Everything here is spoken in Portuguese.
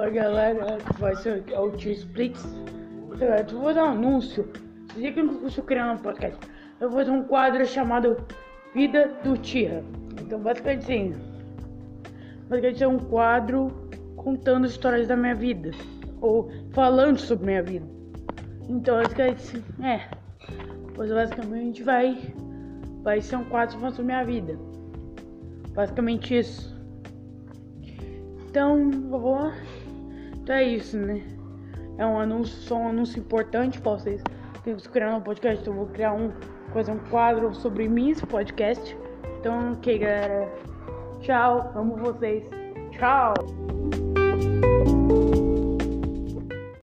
Oi galera, vai ser o Tio Splits. Eu vou dar um anúncio. Dizia que eu não estou criando um podcast. Eu vou fazer um quadro chamado Vida do Tia. Então basicamente assim. Basicamente é um quadro contando histórias da minha vida. Ou falando sobre minha vida. Então basicamente é. Pois basicamente vai. Vai ser um quadro falando sobre minha vida. Basicamente isso. Então, vou. Então é isso, né? É um anúncio, só um anúncio importante pra vocês. Que criar um podcast, então eu vou criar um. Fazer um quadro sobre mim, esse podcast. Então, ok, galera. Tchau, amo vocês. Tchau.